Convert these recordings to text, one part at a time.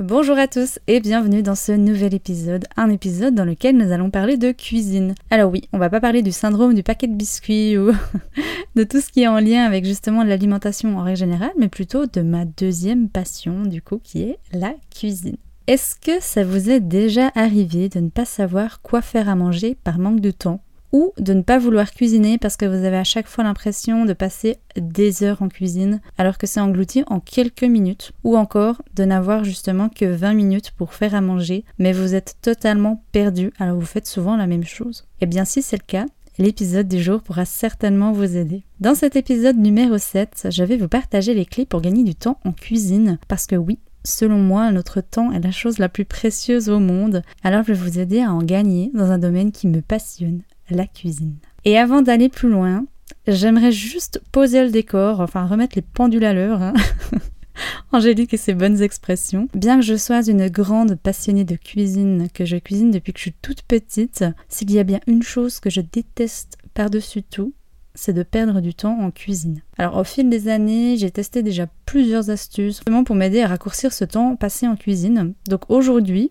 Bonjour à tous et bienvenue dans ce nouvel épisode, un épisode dans lequel nous allons parler de cuisine. Alors oui, on va pas parler du syndrome du paquet de biscuits ou de tout ce qui est en lien avec justement l'alimentation en règle générale, mais plutôt de ma deuxième passion du coup qui est la cuisine. Est-ce que ça vous est déjà arrivé de ne pas savoir quoi faire à manger par manque de temps? Ou de ne pas vouloir cuisiner parce que vous avez à chaque fois l'impression de passer des heures en cuisine alors que c'est englouti en quelques minutes ou encore de n'avoir justement que 20 minutes pour faire à manger mais vous êtes totalement perdu alors vous faites souvent la même chose. Eh bien si c'est le cas, L'épisode du jour pourra certainement vous aider. Dans cet épisode numéro 7, je vais vous partager les clés pour gagner du temps en cuisine. Parce que oui, selon moi, notre temps est la chose la plus précieuse au monde. Alors je vais vous aider à en gagner dans un domaine qui me passionne la cuisine. Et avant d'aller plus loin, j'aimerais juste poser le décor, enfin remettre les pendules à l'heure. Hein. Angélique et ses bonnes expressions. Bien que je sois une grande passionnée de cuisine, que je cuisine depuis que je suis toute petite, s'il y a bien une chose que je déteste par-dessus tout, c'est de perdre du temps en cuisine. Alors au fil des années, j'ai testé déjà plusieurs astuces vraiment pour m'aider à raccourcir ce temps passé en cuisine. Donc aujourd'hui,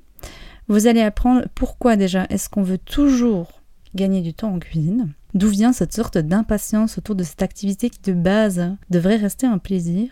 vous allez apprendre pourquoi déjà est-ce qu'on veut toujours gagner du temps en cuisine. D'où vient cette sorte d'impatience autour de cette activité qui de base devrait rester un plaisir?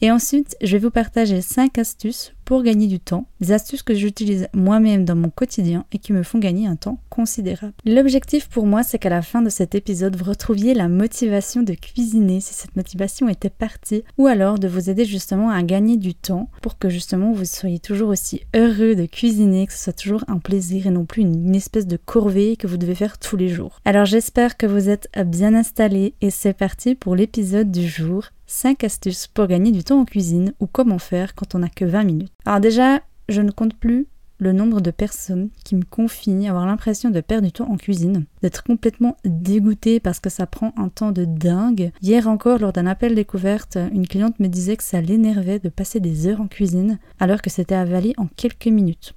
Et ensuite, je vais vous partager 5 astuces pour gagner du temps, des astuces que j'utilise moi-même dans mon quotidien et qui me font gagner un temps considérable. L'objectif pour moi, c'est qu'à la fin de cet épisode, vous retrouviez la motivation de cuisiner si cette motivation était partie, ou alors de vous aider justement à gagner du temps pour que justement vous soyez toujours aussi heureux de cuisiner, que ce soit toujours un plaisir et non plus une, espèce de corvée que vous devez faire tous les jours. Alors j'espère que vous êtes bien installés et c'est parti pour l'épisode du jour. 5 astuces pour gagner du temps en cuisine ou comment faire quand on n'a que 20 minutes. Alors déjà, je ne compte plus le nombre de personnes qui me confient avoir l'impression de perdre du temps en cuisine, d'être complètement dégoûtée parce que ça prend un temps de dingue. Hier encore, lors d'un appel découverte, une cliente me disait que ça l'énervait de passer des heures en cuisine alors que c'était avalé en quelques minutes.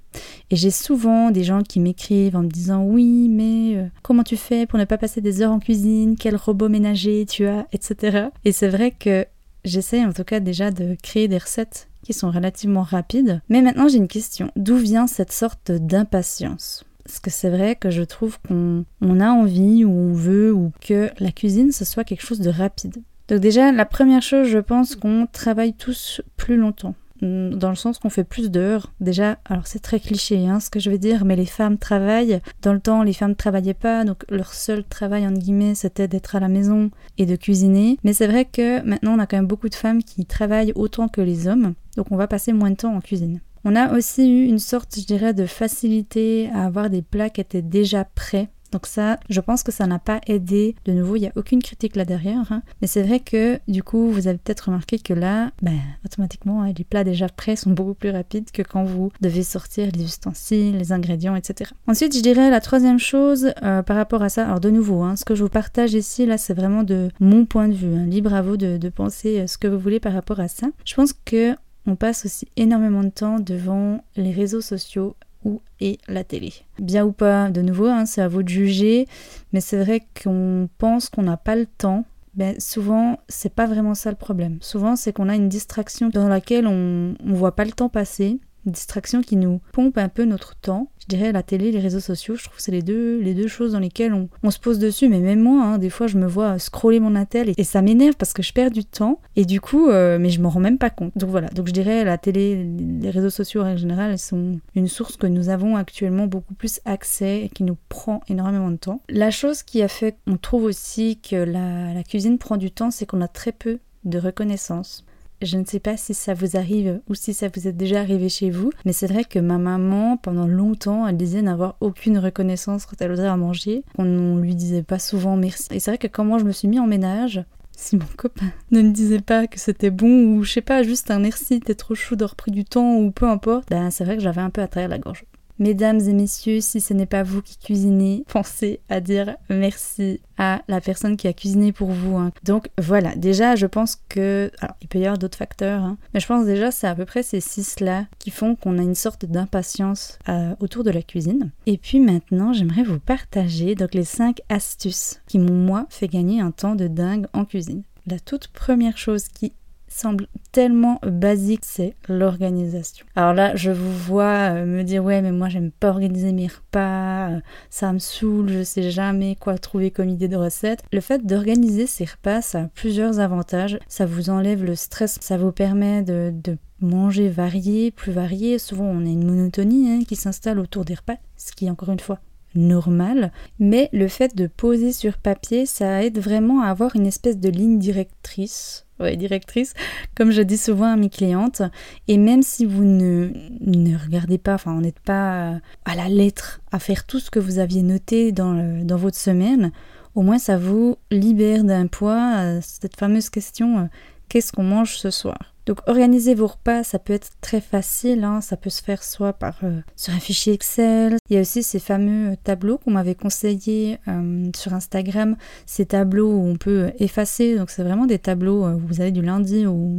Et j'ai souvent des gens qui m'écrivent en me disant oui, mais euh, comment tu fais pour ne pas passer des heures en cuisine? Quel robot ménager tu as? Etc. Et c'est vrai que j'essaie en tout cas déjà de créer des recettes qui sont relativement rapides. Mais maintenant j'ai une question. D'où vient cette sorte d'impatience? Parce que c'est vrai que je trouve qu'on a envie ou on veut ou que la cuisine ce soit quelque chose de rapide. Donc déjà la première chose je pense qu'on travaille tous plus longtemps. Mm, dans le sens qu'on fait plus d'heures. Déjà, alors c'est très cliché hein, ce que je vais dire, mais les femmes travaillent. Dans le temps, les femmes ne travaillaient pas, donc leur seul travail, en guillemets, c'était d'être à la maison et de cuisiner. Mais c'est vrai que maintenant, on a quand même beaucoup de femmes qui travaillent autant que les hommes, donc on va passer moins de temps en cuisine. On a aussi eu une sorte, je dirais, de facilité à avoir des plats qui étaient déjà prêts donc ça, je pense que ça n'a pas aidé. De nouveau, il n'y a aucune critique là derrière. Hein. Mais c'est vrai que du coup, vous avez peut-être remarqué que là, ben, automatiquement, hein, les plats déjà prêts sont beaucoup plus rapides que quand vous devez sortir les ustensiles, les ingrédients, etc. Ensuite, je dirais la troisième chose euh, par rapport à ça. Alors de nouveau, hein, ce que je vous partage ici, là, c'est vraiment de mon point de vue. Libre à vous de, de penser euh, ce que vous voulez par rapport à ça. Je pense que on passe aussi énormément de temps devant les réseaux sociaux ou et la télé. Bien ou pas, de nouveau, hein, c'est à vous de juger, mais c'est vrai qu'on pense qu'on n'a pas le temps. Ben, souvent, c'est pas vraiment ça le problème. Souvent, c'est qu'on a une distraction dans laquelle on ne voit pas le temps passer une distraction qui nous pompe un peu notre temps. Je dirais la télé, les réseaux sociaux, je trouve que c'est les deux, les deux choses dans lesquelles on, se pose dessus. Mais même moi, hein, des fois, je me vois scroller mon attel et, ça m'énerve parce que je perds du temps. Et du coup, euh, mais je m'en rends même pas compte. Donc voilà, donc je dirais la télé, les réseaux sociaux en général, elles sont une source que nous avons actuellement beaucoup plus accès et qui nous prend énormément de temps. La chose qui a fait qu'on trouve aussi que la cuisine prend du temps, c'est qu'on a très peu de reconnaissance. Je ne sais pas si ça vous arrive ou si ça vous est déjà arrivé chez vous, mais c'est vrai que ma maman, pendant longtemps, elle disait n'avoir aucune reconnaissance quand elle oserait à manger. On ne lui disait pas souvent merci. Et c'est vrai que quand je me suis mis en ménage, si mon copain ne me disait pas que c'était bon ou je sais pas, juste un merci, t'es trop chou d'avoir pris du temps ou peu importe, ben c'est vrai que j'avais un peu à travers la gorge. Mesdames et messieurs, si ce n'est pas vous qui cuisinez, pensez à dire merci à la personne qui a cuisiné pour vous. Hein. Donc voilà, déjà je pense que... Alors il peut y avoir d'autres facteurs, hein, mais je pense déjà c'est à peu près ces six-là qui font qu'on a une sorte d'impatience euh, autour de la cuisine. Et puis maintenant j'aimerais vous partager donc les cinq astuces qui m'ont moi fait gagner un temps de dingue en cuisine. La toute première chose qui semble tellement basique, c'est l'organisation. Alors là, je vous vois euh, me dire ouais, mais moi j'aime pas organiser mes repas, euh, ça me saoule, je sais jamais quoi trouver comme idée de recette. Le fait d'organiser ses repas, ça a plusieurs avantages. Ça vous enlève le stress, ça vous permet de, manger varié, plus varié. Souvent, on a une monotonie hein, qui s'installe autour des repas, ce qui encore une fois normal, mais le fait de poser sur papier, ça aide vraiment à avoir une espèce de ligne directrice ouais, directrice, comme je dis souvent à mes clientes. Et même si vous ne, ne regardez pas, enfin, on n'êtes pas à la lettre à faire tout ce que vous aviez noté dans, dans votre semaine, au moins ça vous libère d'un poids, euh, cette fameuse question euh, qu'est-ce qu'on mange ce soir? Donc organiser vos repas, ça peut être très facile, hein. ça peut se faire soit par euh, sur un fichier Excel. Il y a aussi ces fameux tableaux qu'on m'avait conseillé euh, sur Instagram, ces tableaux où on peut effacer. Donc c'est vraiment des tableaux euh, où vous avez du lundi au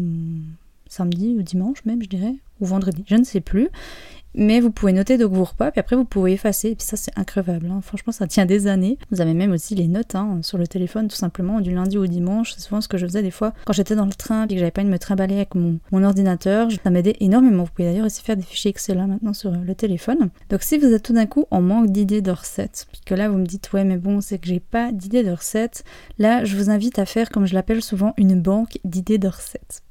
samedi ou dimanche même, je dirais, ou vendredi, je ne sais plus. Mais vous pouvez noter donc vos repas, puis après vous pouvez effacer, puis ça c'est increvable. Hein. Franchement, ça tient des années. Vous avez même aussi les notes hein, sur le téléphone, tout simplement, du lundi au dimanche. C'est souvent ce que je faisais des fois quand j'étais dans le train, puis que j'avais pas envie de me trimballer avec mon, ordinateur. Ça m'aidait énormément. Vous pouvez d'ailleurs aussi faire des fichiers Excel hein, maintenant sur le téléphone. Donc si vous êtes tout d'un coup en manque d'idées de recettes, puis que là vous me dites ouais mais bon c'est que j'ai pas d'idées de recettes, là je vous invite à faire comme je l'appelle souvent une banque d'idées de recettes.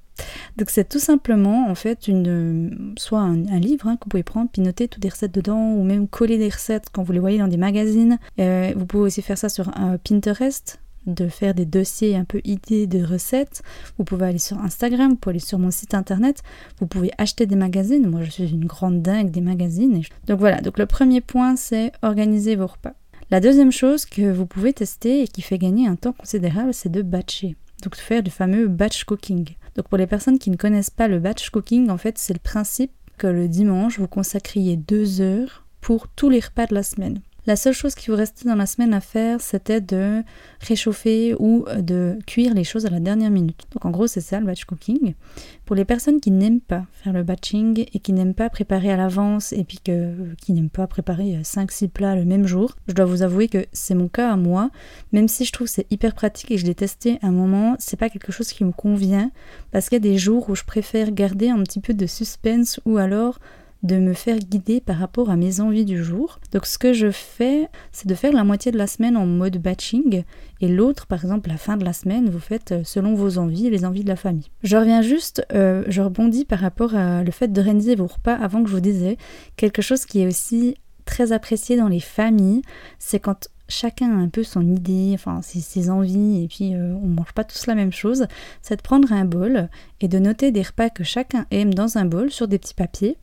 Donc c'est tout simplement en fait une, soit un, livre hein, que vous pouvez prendre puis toutes les recettes dedans ou même coller des recettes quand vous les voyez dans des magazines. Euh, vous pouvez aussi faire ça sur un Pinterest de faire des dossiers un peu idées de recettes. Vous pouvez aller sur Instagram, vous pouvez aller sur mon site internet, vous pouvez acheter des magazines. Moi, je suis une grande dingue des magazines. Donc voilà, donc le premier point, c'est organiser vos repas. La deuxième chose que vous pouvez tester et qui fait gagner un temps considérable, c'est de batcher. Donc faire du fameux batch cooking. Donc pour les personnes qui ne connaissent pas le batch cooking, en fait, c'est le principe que le dimanche, vous consacriez deux heures pour tous les repas de la semaine. La seule chose qui vous restait dans la semaine à faire, c'était de réchauffer ou de cuire les choses à la dernière minute. Donc en gros, c'est ça le batch cooking. Pour les personnes qui n'aiment pas faire le batching et qui n'aiment pas préparer à l'avance et puis qui n'aiment pas préparer 5-6 plats le même jour, je dois vous avouer que c'est mon cas à moi. Même si je trouve c'est hyper pratique et je l'ai testé un moment, c'est pas quelque chose qui me convient parce qu'il y a des jours où je préfère garder un petit peu de suspense ou alors de me faire guider par rapport à mes envies du jour. Donc ce que je fais, c'est de faire la moitié de la semaine en mode batching et l'autre, par exemple la fin de la semaine, vous faites euh, selon vos envies et les envies de la famille. Je reviens juste, euh, je rebondis par rapport à le fait de réaliser vos repas avant que je vous disais quelque chose qui est aussi très apprécié dans les familles, c'est quand chacun a un peu son idée, enfin ses, envies, et puis euh, on mange pas tous la même chose, c'est de prendre un bol et de noter des repas que chacun aime dans un bol sur des petits papiers,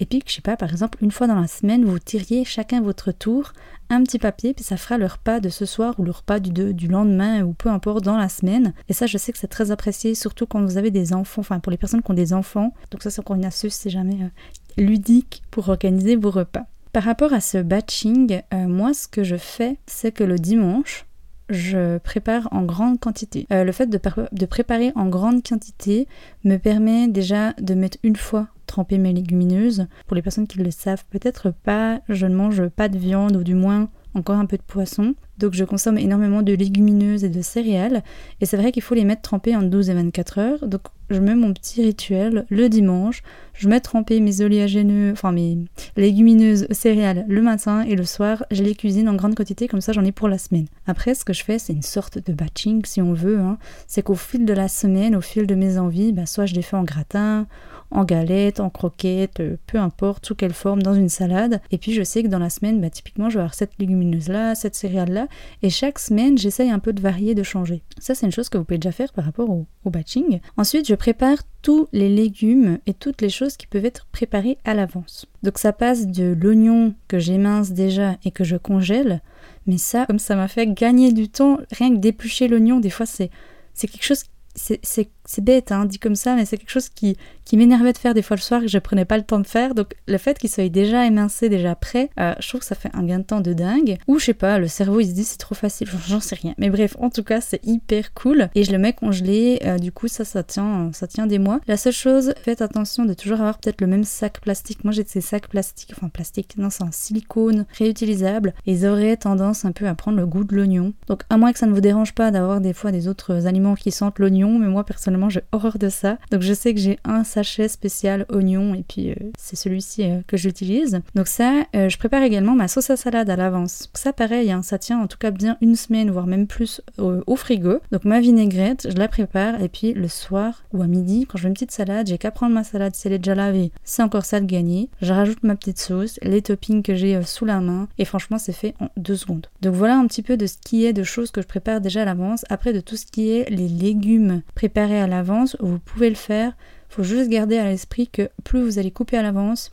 et puis je sais pas, par exemple, une fois dans la semaine, vous tiriez chacun votre tour un petit papier, puis ça fera le repas de ce soir ou le repas du, du lendemain, ou peu importe, dans la semaine. Et ça, je sais que c'est très apprécié, surtout quand vous avez des enfants, enfin pour les personnes qui ont des enfants. Donc ça, c'est encore une astuce, c'est jamais euh, ludique pour organiser vos repas. Par rapport à ce batching, euh, moi ce que je fais, c'est que le dimanche, je prépare en grande quantité. Euh, le fait de, préparer en grande quantité me permet déjà de mettre une fois tremper mes légumineuses. Pour les personnes qui le savent peut-être pas, je ne mange pas de viande ou du moins encore un peu de poisson. Donc je consomme énormément de légumineuses et de céréales. Et c'est vrai qu'il faut les mettre trempées en 12 et 24 heures. Donc je mets mon petit rituel le dimanche. Je mets tremper mes oléagineux, enfin mes légumineuses céréales le matin et le soir, je les cuisine en grande quantité, comme ça j'en ai pour la semaine. Après, ce que je fais, c'est une sorte de batching si on veut. Hein. C'est qu'au fil de la semaine, au fil de mes envies, bah, soit je les fais en gratin, en galette, en croquette, euh, peu importe, sous quelle forme, dans une salade. Et puis je sais que dans la semaine, bah, typiquement, je vais avoir cette légumineuse-là, cette céréale-là. Et chaque semaine, j'essaye un peu de varier, de changer. Ça, c'est une chose que vous pouvez déjà faire par rapport au, batching. Ensuite, je prépare tous les légumes et toutes les choses qui peuvent être préparées à l'avance. Donc ça passe de l'oignon que j'émince déjà et que je congèle. Mais ça, comme ça m'a fait gagner du temps, rien que d'éplucher l'oignon, des fois c'est quelque chose c'est bête, hein, dit comme ça, mais c'est quelque chose qui, m'énervait de faire des fois le soir que je prenais pas le temps de faire. Donc le fait qu'il soit déjà émincé, déjà prêt, euh, je trouve que ça fait un gain de temps de dingue. Ou je sais pas, le cerveau il se dit c'est trop facile, j'en sais rien. Mais bref, en tout cas c'est hyper cool et je le mets congelé. Euh, du coup ça ça tient, ça tient des mois. La seule chose, faites attention de toujours avoir peut-être le même sac plastique. Moi j'ai ces sacs plastiques, enfin plastique, non c'est un silicone réutilisable. Ils auraient tendance un peu à prendre le goût de l'oignon. Donc à moins que ça ne vous dérange pas d'avoir des fois des autres aliments qui sentent l'oignon, mais moi personnellement j'ai horreur de ça. Donc je sais que j'ai un sachet spécial oignon et puis euh, c'est celui-ci euh, que j'utilise. Donc ça, euh, je prépare également ma sauce à salade à l'avance. Ça pareil, hein, ça tient en tout cas bien une semaine, voire même plus au, frigo. Donc ma vinaigrette, je la prépare et puis le soir ou à midi, quand je fais une petite salade, j'ai qu'à prendre ma salade si elle est déjà lavée. C'est encore ça de gagner. Je rajoute ma petite sauce, les toppings que j'ai sous la main et franchement c'est fait en deux secondes. Donc voilà un petit peu de ce qui est de choses que je prépare déjà à l'avance. Après de tout ce qui est les légumes préparés à l'avance, vous pouvez le faire. Faut juste garder à l'esprit que plus vous allez couper à l'avance,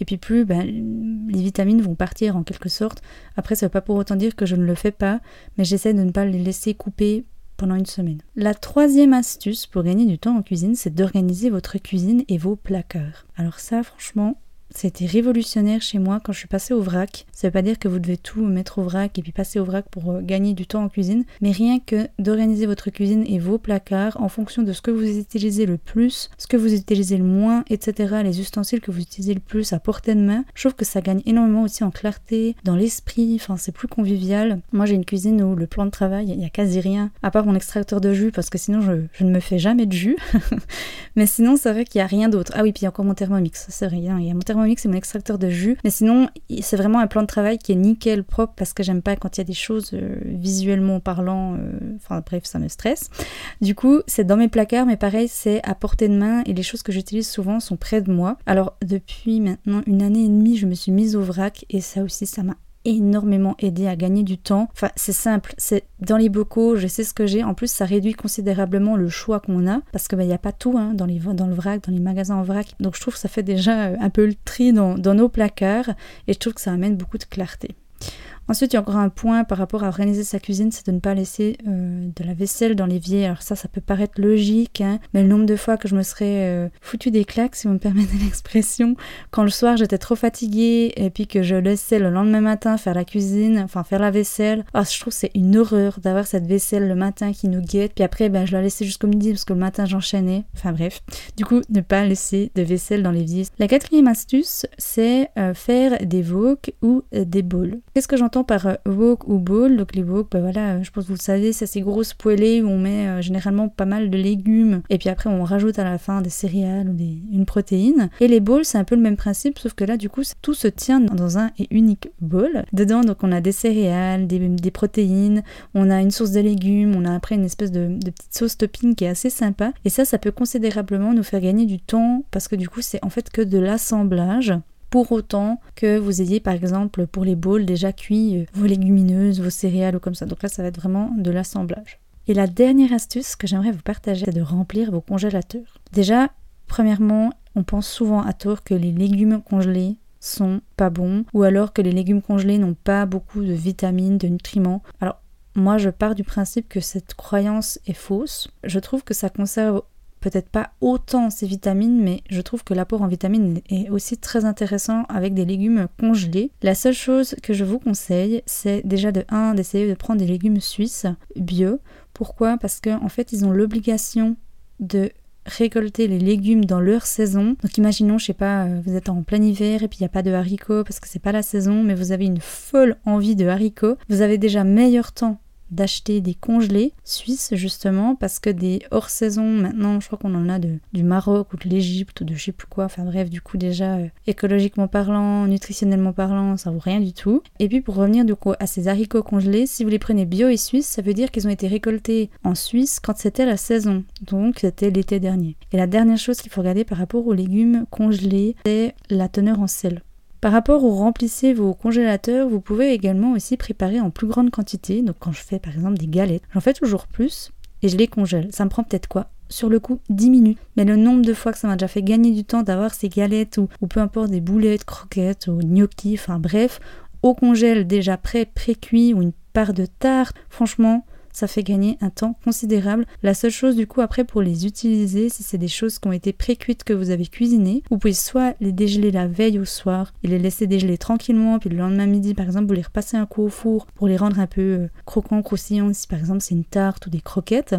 et puis plus ben, les vitamines vont partir en quelque sorte. Après, ça pas pour autant dire que je ne le fais pas, mais j'essaie de ne pas les laisser couper pendant une semaine. La troisième astuce pour gagner du temps en cuisine, c'est d'organiser votre cuisine et vos placards. Alors ça, franchement, c'était révolutionnaire chez moi quand je suis passée au vrac. Ça veut pas dire que vous devez tout mettre au vrac et puis passer au vrac pour euh, gagner du temps en cuisine, mais rien que d'organiser votre cuisine et vos placards en fonction de ce que vous utilisez le plus, ce que vous utilisez le moins, etc. Les ustensiles que vous utilisez le plus à portée de main. Je trouve que ça gagne énormément aussi en clarté, dans l'esprit, enfin c'est plus convivial. Moi j'ai une cuisine où le plan de travail, il y a quasi rien, à part mon extracteur de jus parce que sinon je, ne me fais jamais de jus. mais sinon c'est vrai qu'il y a rien d'autre. Ah oui, puis il y a encore mon thermomix, c'est rien, il y a mon c'est mon extracteur de jus. Mais sinon, c'est vraiment un plan de travail qui est nickel propre parce que j'aime pas quand il y a des choses euh, visuellement parlant. Euh, enfin bref, ça me stresse. Du coup, c'est dans mes placards, mais pareil, c'est à portée de main et les choses que j'utilise souvent sont près de moi. Alors depuis maintenant une année et demie, je me suis mise au vrac et ça aussi, ça m'a énormément aidé à gagner du temps. Enfin, c'est simple, c'est dans les bocaux, je sais ce que j'ai. En plus, ça réduit considérablement le choix qu'on a parce qu'il bah, n'y a pas tout hein, dans, les, dans le vrac, dans les magasins en vrac. Donc, je trouve que ça fait déjà euh, un peu le tri dans, dans nos placards et je trouve que ça amène beaucoup de clarté. Ensuite, il y a encore un point par rapport à organiser sa cuisine, c'est de ne pas laisser euh, de la vaisselle dans l'évier. Alors ça, ça peut paraître logique, hein, mais le nombre de fois que je me serais euh, foutu des claques, si vous me permettez l'expression, quand le soir j'étais trop fatiguée et puis que je laissais le lendemain matin faire la cuisine, enfin faire la vaisselle. Ah, je trouve c'est une horreur d'avoir cette vaisselle le matin qui nous guette, puis après, ben, je la laissais jusqu'au midi parce que le matin j'enchaînais. Enfin bref, du coup, ne pas laisser de vaisselle dans l'évier. La quatrième astuce, c'est euh, faire des wok ou des bowls. Qu'est-ce que j'entends par euh, wok ou bowl. Donc les wok, bah voilà, je pense que vous le savez, c'est ces grosses poêlées où on met euh, généralement pas mal de légumes et puis après on rajoute à la fin des céréales ou des, une protéine. Et les bowls, c'est un peu le même principe, sauf que là du coup tout se tient dans un et unique bowl. Dedans donc on a des céréales, des, protéines, on a une source de légumes, on a après une espèce de, de petite sauce topping qui est assez sympa. Et ça, ça peut considérablement nous faire gagner du temps parce que du coup c'est en fait que de l'assemblage pour autant que vous ayez par exemple pour les bowls déjà cuit euh, vos légumineuses, vos céréales ou comme ça. Donc là, ça va être vraiment de l'assemblage. Et la dernière astuce que j'aimerais vous partager, c'est de remplir vos congélateurs. Déjà, premièrement, on pense souvent à tort que les légumes congelés sont pas bons ou alors que les légumes congelés n'ont pas beaucoup de vitamines, de nutriments. Alors moi je pars du principe que cette croyance est fausse. Je trouve que ça conserve peut-être pas autant ces vitamines, mais je trouve que l'apport en vitamines est aussi très intéressant avec des légumes congelés. La seule chose que je vous conseille, c'est déjà de 1 d'essayer de prendre des légumes suisses bio. Pourquoi? Parce qu'en en fait, ils ont l'obligation de récolter les légumes dans leur saison. Donc imaginons, je sais pas, euh, vous êtes en plein hiver et puis il n'y a pas de haricots parce que c'est pas la saison, mais vous avez une folle envie de haricots. Vous avez déjà meilleur temps d'acheter des congelés suisses justement parce que des hors saison maintenant je crois qu'on en a de, du Maroc ou de l'Égypte ou de je sais plus quoi. Enfin bref du coup déjà euh, écologiquement parlant nutritionnellement parlant ça vaut rien du tout. Et puis pour revenir du coup à ces haricots congelés si vous les prenez bio et suisses ça veut dire qu'ils ont été récoltés en Suisse quand c'était la saison. Donc c'était l'été dernier. Et la dernière chose qu'il faut regarder par rapport aux légumes congelés c'est la teneur en sel par rapport au remplissez vos congélateurs, vous pouvez également aussi préparer en plus grande quantité. Donc quand je fais par exemple des galettes, j'en fais toujours plus et je les congèle. Ça me prend peut-être quoi? Sur le coup 10 minutes. Mais le nombre de fois que ça m'a déjà fait gagner du temps d'avoir ces galettes ou, ou peu importe des boulettes, croquettes ou gnocchis, enfin bref, au congèle déjà prêt, pré-cuit ou une part de tarte, franchement, ça fait gagner un temps considérable. La seule chose du coup après pour les utiliser, si c'est des choses qui ont été pré-cuites que vous avez cuisinées, vous pouvez soit les dégeler la veille au soir et les laisser dégeler tranquillement, puis le lendemain midi par exemple vous les repassez un coup au four pour les rendre un peu euh, croquants, croustillants, si par exemple c'est une tarte ou des croquettes.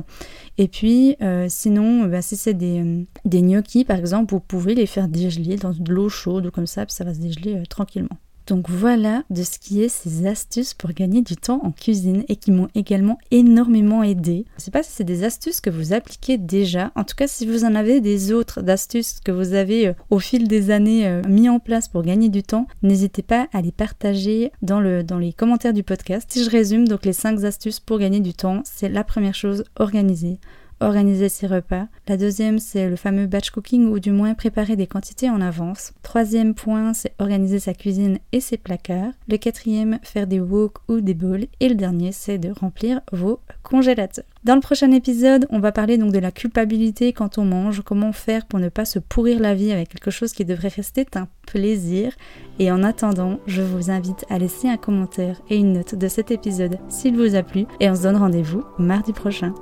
Et puis euh, sinon, bah, si c'est des, euh, gnocchis par exemple, vous pouvez les faire dégeler dans de l'eau chaude ou comme ça, puis ça va se dégeler tranquillement. Donc voilà de ce qui est ces astuces pour gagner du temps en cuisine et qui m'ont également énormément aidé. Je ne sais pas si c'est des astuces que vous appliquez déjà. En tout cas, si vous en avez des autres d'astuces que vous avez euh, au fil des années euh, mis en place pour gagner du temps, n'hésitez pas à les partager dans, dans les commentaires du podcast. Si je résume, donc les 5 astuces pour gagner du temps, c'est la première chose, organiser organiser ses repas. La deuxième, c'est le fameux batch cooking ou du moins préparer des quantités en avance. Troisième point, c'est organiser sa cuisine et ses placards. Le quatrième, faire des wok ou des bowls. Et le dernier, c'est de remplir vos congélateurs. Dans le prochain épisode, on va parler donc de la culpabilité quand on mange, comment faire pour ne pas se pourrir la vie avec quelque chose qui devrait rester un plaisir. Et en attendant, je vous invite à laisser un commentaire et une note de cet épisode s'il vous a plu et on se donne rendez-vous mardi prochain.